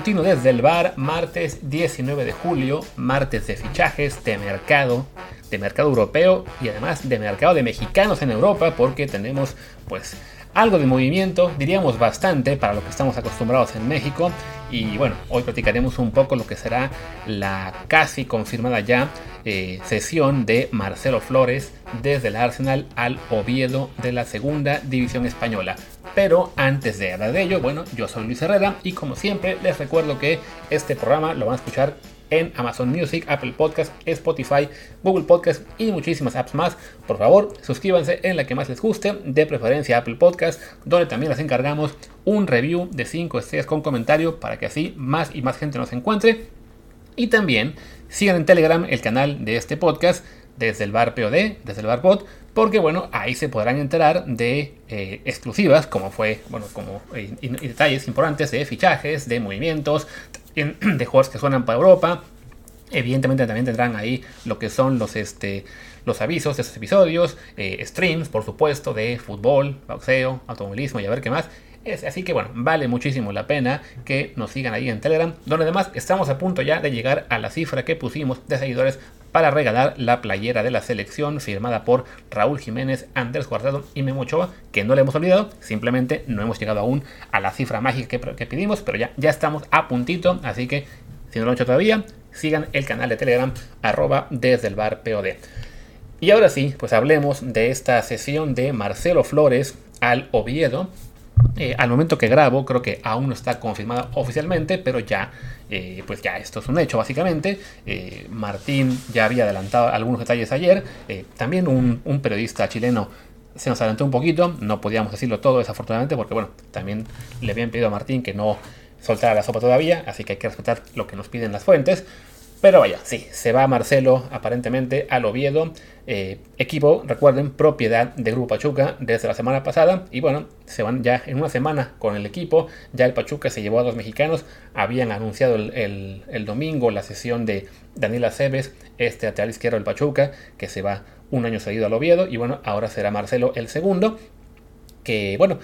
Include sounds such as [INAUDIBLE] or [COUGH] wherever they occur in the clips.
matutino desde el bar, martes 19 de julio, martes de fichajes, de mercado, de mercado europeo y además de mercado de mexicanos en Europa, porque tenemos pues algo de movimiento, diríamos bastante para lo que estamos acostumbrados en México. Y bueno, hoy platicaremos un poco lo que será la casi confirmada ya eh, sesión de Marcelo Flores desde el Arsenal al Oviedo de la segunda división española. Pero antes de hablar de ello, bueno, yo soy Luis Herrera y como siempre les recuerdo que este programa lo van a escuchar en Amazon Music, Apple Podcast, Spotify, Google Podcast y muchísimas apps más. Por favor, suscríbanse en la que más les guste, de preferencia Apple Podcast, donde también les encargamos un review de 5 estrellas con comentario para que así más y más gente nos encuentre. Y también sigan en Telegram el canal de este podcast desde el bar POD, desde el bar pod, porque bueno, ahí se podrán enterar de eh, exclusivas, como fue, bueno, como eh, y, detalles importantes de fichajes, de movimientos, [CLEARS THROAT] de jugadores que suenan para Europa. Evidentemente también tendrán ahí lo que son los, este, los avisos de estos episodios, eh, streams, por supuesto, de fútbol, boxeo, automovilismo y a ver qué más. Es, así que bueno, vale muchísimo la pena que nos sigan ahí en Telegram, donde además estamos a punto ya de llegar a la cifra que pusimos de seguidores para regalar la playera de la selección firmada por Raúl Jiménez, Andrés Guardado y Memo Ochoa, que no le hemos olvidado, simplemente no hemos llegado aún a la cifra mágica que, pedimos, pero ya, ya estamos a puntito, así que si no lo han hecho todavía, sigan el canal de Telegram arroba desde el bar POD. Y ahora sí, pues hablemos de esta sesión de Marcelo Flores al Oviedo, eh, al momento que grabo, creo que aún no está confirmada oficialmente, pero ya, eh, pues ya esto es un hecho básicamente. Eh, Martín ya había adelantado algunos detalles ayer. también un, un, periodista chileno se nos adelantó un poquito, no podíamos decirlo todo desafortunadamente, porque bueno, también le habían pedido a Martín que no soltara la sopa todavía, así que hay que respetar lo que nos piden las fuentes. Pero vaya, sí, se va Marcelo aparentemente al Oviedo. Eh, equipo, recuerden, propiedad de Grupo Pachuca desde la semana pasada. Y bueno, se van ya en una semana con el equipo. Ya el Pachuca se llevó a dos mexicanos. Habían anunciado el, domingo la sesión de Daniela Aceves, este lateral izquierdo del Pachuca, que se va un año seguido al Oviedo. Y bueno, ahora será Marcelo el segundo. Que bueno,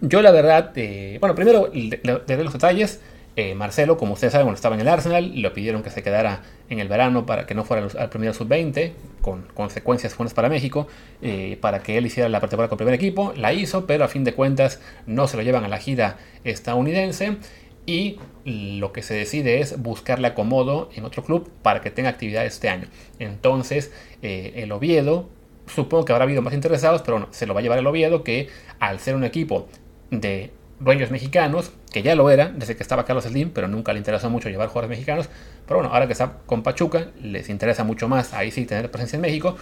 yo la verdad, eh, bueno, primero de, de los detalles. Eh, Marcelo, como ustedes saben, cuando estaba en el Arsenal, le pidieron que se quedara en el verano para que no fuera al primer sub-20, con consecuencias buenas para México, eh, para que él hiciera la pretemporada con el primer equipo. La hizo, pero a fin de cuentas no se lo llevan a la gira estadounidense. Y lo que se decide es buscarle acomodo en otro club para que tenga actividad este año. Entonces, eh, el Oviedo, supongo que habrá habido más interesados, pero bueno, se lo va a llevar el Oviedo, que al ser un equipo de dueños mexicanos, que ya lo era desde que estaba Carlos Slim, pero nunca le interesó mucho llevar jugadores mexicanos. Pero bueno, ahora que está con Pachuca, les interesa mucho más ahí sí tener presencia en México.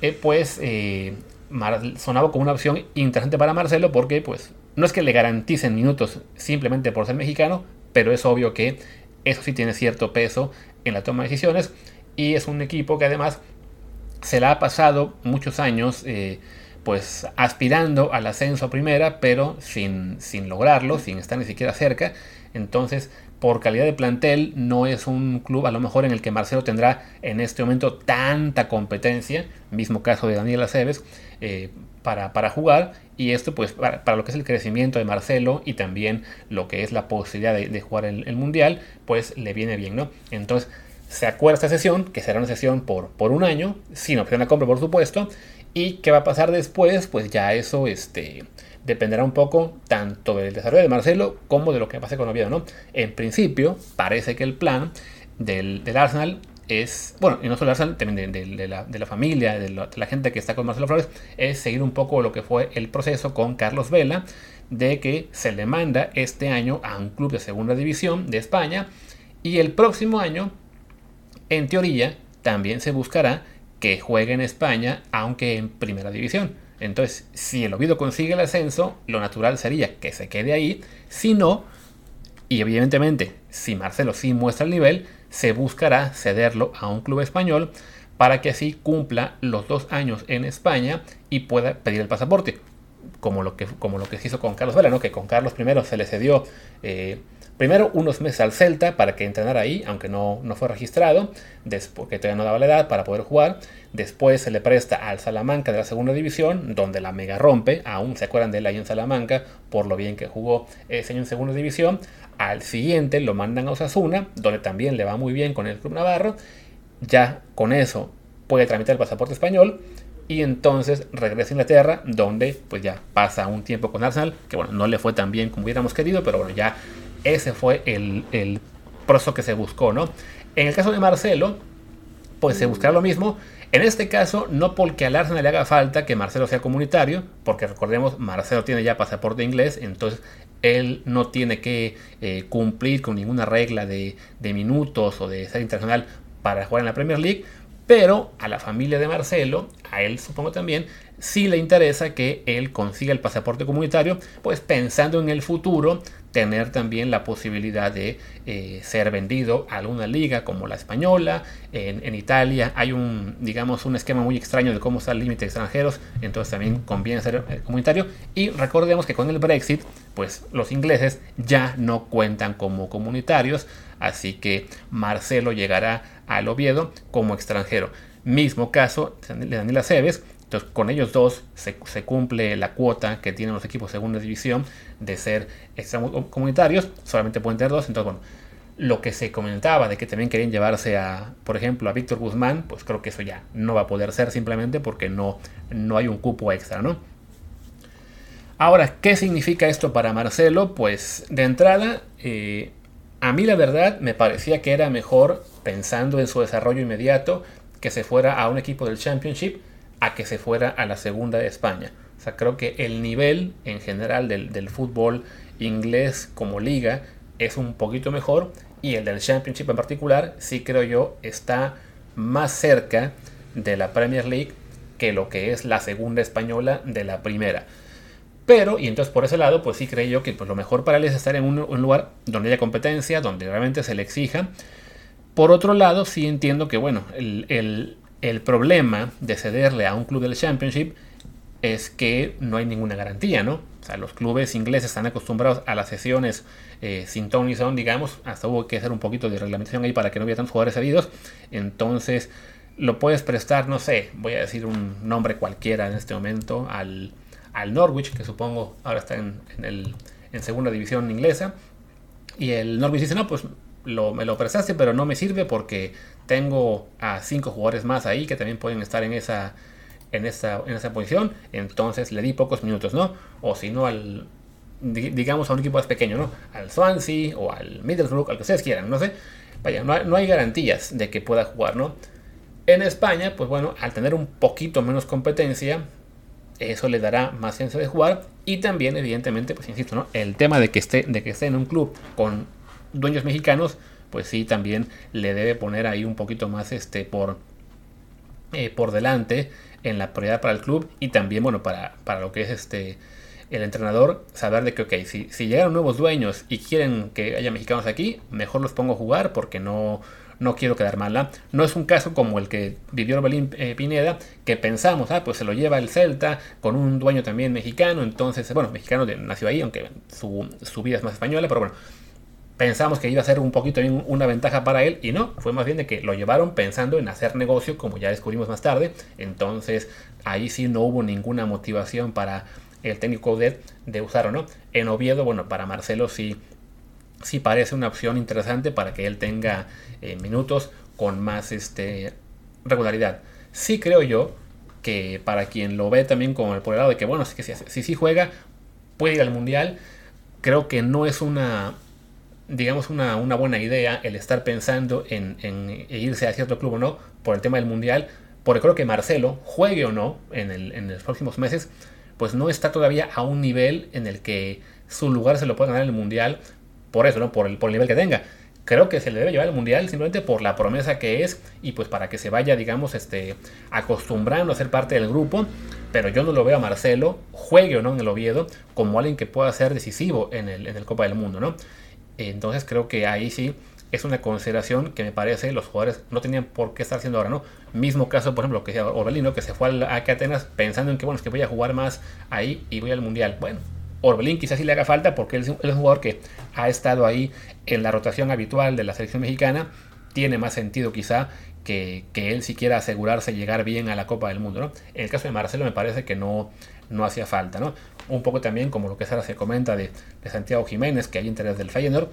Eh, pues eh, sonaba como una opción interesante para Marcelo porque pues no es que le garanticen minutos simplemente por ser mexicano, pero es obvio que eso sí tiene cierto peso en la toma de decisiones y es un equipo que además se la ha pasado muchos años eh, pues aspirando al ascenso a primera, pero sin, sin lograrlo, sin estar ni siquiera cerca. Entonces, por calidad de plantel, no es un club a lo mejor en el que Marcelo tendrá en este momento tanta competencia, mismo caso de Daniel Aceves, eh, para, para, jugar. Y esto, pues, para, lo que es el crecimiento de Marcelo y también lo que es la posibilidad de, jugar el, el, Mundial, pues le viene bien, ¿no? Entonces, se acuerda esta sesión, que será una sesión por, por un año, sin opción de compra, por supuesto, y qué va a pasar después, pues ya eso este, dependerá un poco tanto del desarrollo de Marcelo como de lo que pase con Oviedo, ¿no? En principio, parece que el plan del, Arsenal es, bueno, y no solo Arsenal, también de, la, familia, de la, gente que está con Marcelo Flores, es seguir un poco lo que fue el proceso con Carlos Vela, de que se le manda este año a un club de segunda división de España, y el próximo año, en teoría, también se buscará que juegue en España, aunque en primera división. Entonces, si el Oviedo consigue el ascenso, lo natural sería que se quede ahí. Si no, y evidentemente, si Marcelo sí muestra el nivel, se buscará cederlo a un club español para que así cumpla los dos años en España y pueda pedir el pasaporte. Como lo que, como lo que hizo con Carlos Vela, ¿no? que con Carlos I se le cedió eh, primero unos meses al Celta para que entrenara ahí, aunque no, no fue registrado, después, que todavía no daba la edad para poder jugar. Después se le presta al Salamanca de la segunda división, donde la mega rompe, aún se acuerdan de él ahí en Salamanca, por lo bien que jugó ese año en segunda división. Al siguiente lo mandan a Osasuna, donde también le va muy bien con el Club Navarro. Ya con eso puede tramitar el pasaporte español y entonces regresa a Inglaterra, donde pues ya pasa un tiempo con Arsenal, que bueno, no le fue tan bien como hubiéramos querido, pero bueno, ya ese fue el, el proceso que se buscó, ¿no? En el caso de Marcelo, pues se buscará lo mismo. En este caso, no porque al Arsenal le haga falta que Marcelo sea comunitario, porque recordemos, Marcelo tiene ya pasaporte inglés, entonces él no tiene que eh, cumplir con ninguna regla de, de minutos o de ser internacional para jugar en la Premier League, pero a la familia de Marcelo, a él supongo también, sí le interesa que él consiga el pasaporte comunitario, pues pensando en el futuro tener también la posibilidad de eh, ser vendido a alguna liga como la española. En, Italia hay un, digamos, un esquema muy extraño de cómo está el límite de extranjeros, entonces también conviene ser eh, comunitario. Y recordemos que con el Brexit, pues los ingleses ya no cuentan como comunitarios, así que Marcelo llegará al Oviedo como extranjero. Mismo caso de Daniela Cebes, entonces con ellos dos se, cumple la cuota que tienen los equipos de segunda división de ser comunitarios, solamente pueden tener dos, entonces bueno, lo que se comentaba de que también querían llevarse a, por ejemplo, a Víctor Guzmán, pues creo que eso ya no va a poder ser simplemente porque no, no hay un cupo extra, ¿no? Ahora, ¿qué significa esto para Marcelo? Pues de entrada, eh, a mí la verdad me parecía que era mejor, pensando en su desarrollo inmediato, que se fuera a un equipo del Championship a que se fuera a la segunda de España. O sea, creo que el nivel en general del, fútbol inglés como liga es un poquito mejor y el del Championship en particular sí creo yo está más cerca de la Premier League que lo que es la segunda española de la primera. Pero, y entonces por ese lado, pues sí creo yo que pues, lo mejor para él es estar en un, lugar donde haya competencia, donde realmente se le exija. Por otro lado, sí entiendo que, bueno, el, problema de cederle a un club del Championship es que no hay ninguna garantía, ¿no? O sea, los clubes ingleses están acostumbrados a las sesiones eh, sin Tony son, digamos, hasta hubo que hacer un poquito de reglamentación ahí para que no hubiera tantos jugadores cedidos. Entonces, lo puedes prestar, no sé, voy a decir un nombre cualquiera en este momento, al al Norwich, que supongo ahora está en, el, en segunda división inglesa. Y el Norwich dice, no, pues lo, me lo prestaste, pero no me sirve porque tengo a cinco jugadores más ahí que también pueden estar en esa, en esa, en esa posición. Entonces le di pocos minutos, ¿no? O si no, al, digamos, a un equipo más pequeño, ¿no? Al Swansea o al Middlesbrough, al que ustedes quieran, no sé. Vaya, no hay, no hay garantías de que pueda jugar, ¿no? En España, pues bueno, al tener un poquito menos competencia, eso le dará más chance de jugar y también evidentemente pues insisto no el tema de que esté de que esté en un club con dueños mexicanos pues sí también le debe poner ahí un poquito más este por eh, por delante en la prioridad para el club y también bueno para, para lo que es este el entrenador saber de que ok si, si llegaron nuevos dueños y quieren que haya mexicanos aquí mejor los pongo a jugar porque no no quiero quedar mala. No es un caso como el que vivió Belín eh, Pineda, que pensamos, ah, pues se lo lleva el Celta con un dueño también mexicano, entonces, bueno, mexicano nació ahí, aunque su, vida es más española, pero bueno, pensamos que iba a ser un poquito una ventaja para él y no, fue más bien de que lo llevaron pensando en hacer negocio, como ya descubrimos más tarde, entonces ahí sí no hubo ninguna motivación para el técnico de, de usar o no. En Oviedo, bueno, para Marcelo sí sí parece una opción interesante para que él tenga eh, minutos con más este, regularidad. Sí creo yo que para quien lo ve también como el por el lado de que, bueno, si sí si, juega, puede ir al mundial, creo que no es una, digamos, una, buena idea el estar pensando en, irse a cierto club o no por el tema del mundial, porque creo que Marcelo, juegue o no en, en los próximos meses, pues no está todavía a un nivel en el que su lugar se lo pueda ganar en el mundial por eso, ¿no? Por el, por el nivel que tenga. Creo que se le debe llevar al mundial simplemente por la promesa que es y pues para que se vaya, digamos, este, acostumbrando a ser parte del grupo. Pero yo no lo veo a Marcelo, juegue o no en el Oviedo, como alguien que pueda ser decisivo en el, en el Copa del Mundo, ¿no? Entonces creo que ahí sí es una consideración que me parece los jugadores no tenían por qué estar haciendo ahora, ¿no? Mismo caso, por ejemplo, que Orbelino, que se fue a Atenas pensando en que, bueno, es que voy a jugar más ahí y voy al Mundial. Bueno, Orbelín quizás sí le haga falta porque él es, un, jugador que ha estado ahí en la rotación habitual de la selección mexicana. Tiene más sentido quizá que, él si quiera asegurarse llegar bien a la Copa del Mundo. ¿no? En el caso de Marcelo me parece que no, no hacía falta. ¿no? Un poco también como lo que Sara se comenta de, de Santiago Jiménez, que hay interés del Feyenoord.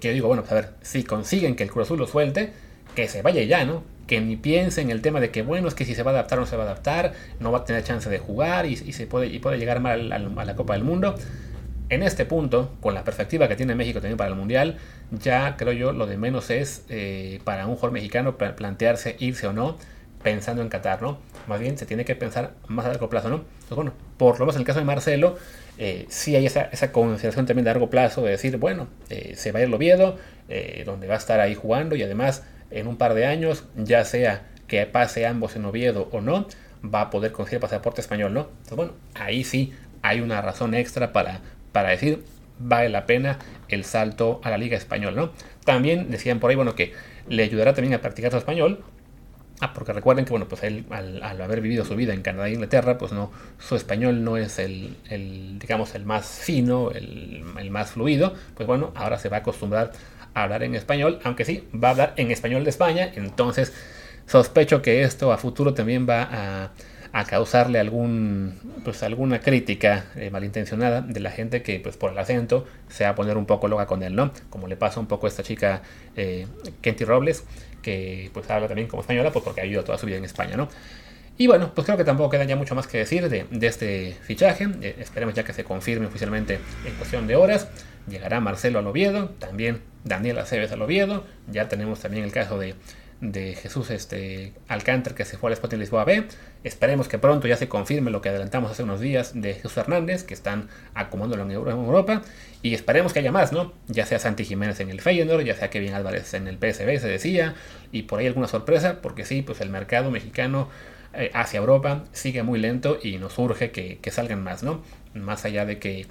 Que digo, bueno, pues a ver, si consiguen que el Cruz Azul lo suelte, que se vaya ya, ¿no? Que ni piense en el tema de que, bueno, es que si se va a adaptar o no se va a adaptar, no va a tener chance de jugar y, se puede, y puede llegar mal a, la Copa del Mundo. En este punto, con la perspectiva que tiene México también para el Mundial, ya creo yo lo de menos es eh, para un jugador mexicano plantearse irse o no pensando en Qatar, ¿no? Más bien se tiene que pensar más a largo plazo, ¿no? Entonces, bueno, por lo menos en el caso de Marcelo, eh, sí hay esa, esa, consideración también de largo plazo de decir, bueno, eh, se va a ir el Oviedo, donde va a estar ahí jugando y además en un par de años, ya sea que pase ambos en Oviedo o no, va a poder conseguir pasaporte español, ¿no? Entonces, bueno, ahí sí hay una razón extra para, para decir, vale la pena el salto a la Liga Española, ¿no? También decían por ahí, bueno, que le ayudará también a practicar su español. Ah, porque recuerden que, bueno, pues él, al, haber vivido su vida en Canadá e Inglaterra, pues no, su español no es el, digamos, el más fino, el, más fluido. Pues bueno, ahora se va a acostumbrar hablar en español, aunque sí, va a hablar en español de España, entonces sospecho que esto a futuro también va a, causarle algún, pues, alguna crítica eh, malintencionada de la gente que pues, por el acento se va a poner un poco loca con él, ¿no? Como le pasa un poco a esta chica eh, Kenty Robles, que pues habla también como española, pues porque ha vivido toda su vida en España, ¿no? Y bueno, pues creo que tampoco queda ya mucho más que decir de, este fichaje. Eh, esperemos ya que se confirme oficialmente en cuestión de horas. Llegará Marcelo al Oviedo, también Daniel Aceves al Oviedo. Ya tenemos también el caso de, Jesús este, Alcántara que se fue al Sporting Lisboa B. Esperemos que pronto ya se confirme lo que adelantamos hace unos días de Jesús Hernández, que están acomodándolo en Europa. Y esperemos que haya más, ¿no? Ya sea Santi Jiménez en el Feyenoord, ya sea Kevin Álvarez en el PSV, se decía. Y por ahí alguna sorpresa, porque sí, pues el mercado mexicano eh, hacia Europa sigue muy lento y nos urge que, que salgan más, ¿no? Más allá de que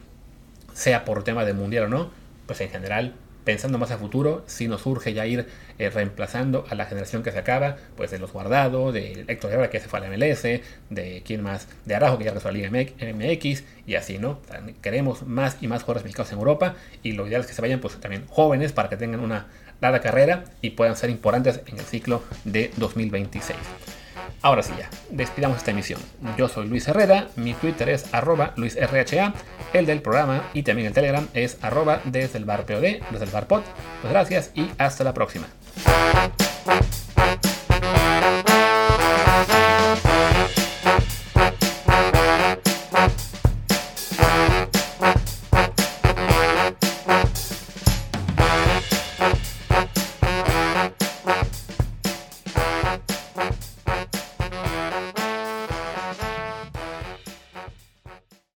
sea por tema de mundial o no, pues en general, pensando más a futuro, si nos urge ya ir eh, reemplazando a la generación que se acaba, pues de los guardados, de Héctor Herrera que se fue a la MLS, de quién más, de Arajo que ya regresó a la Liga MX y así, ¿no? queremos más y más jugadores mexicanos en Europa y lo ideal es que se vayan pues también jóvenes para que tengan una larga carrera y puedan ser importantes en el ciclo de 2026. Ahora sí ya, despidamos esta emisión. Yo soy Luis Herrera, mi Twitter es arroba LuisRHA, el del programa y también el Telegram es arroba desde el bar desde el. Pues gracias y hasta la próxima.